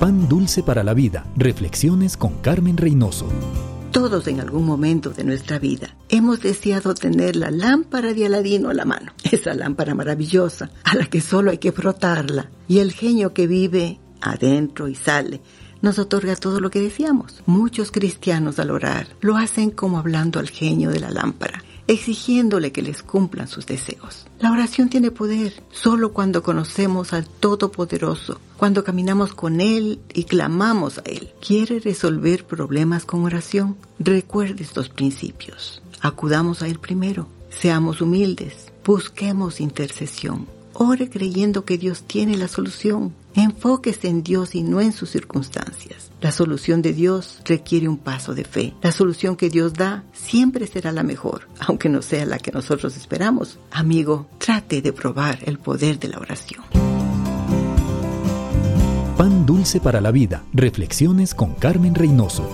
Pan dulce para la vida. Reflexiones con Carmen Reynoso. Todos en algún momento de nuestra vida hemos deseado tener la lámpara de Aladino a la mano. Esa lámpara maravillosa a la que solo hay que frotarla. Y el genio que vive adentro y sale nos otorga todo lo que deseamos. Muchos cristianos al orar lo hacen como hablando al genio de la lámpara exigiéndole que les cumplan sus deseos. La oración tiene poder solo cuando conocemos al Todopoderoso, cuando caminamos con Él y clamamos a Él. ¿Quiere resolver problemas con oración? Recuerde estos principios. Acudamos a Él primero, seamos humildes, busquemos intercesión. Ore creyendo que Dios tiene la solución. Enfóquese en Dios y no en sus circunstancias. La solución de Dios requiere un paso de fe. La solución que Dios da siempre será la mejor, aunque no sea la que nosotros esperamos. Amigo, trate de probar el poder de la oración. Pan dulce para la vida. Reflexiones con Carmen Reynoso.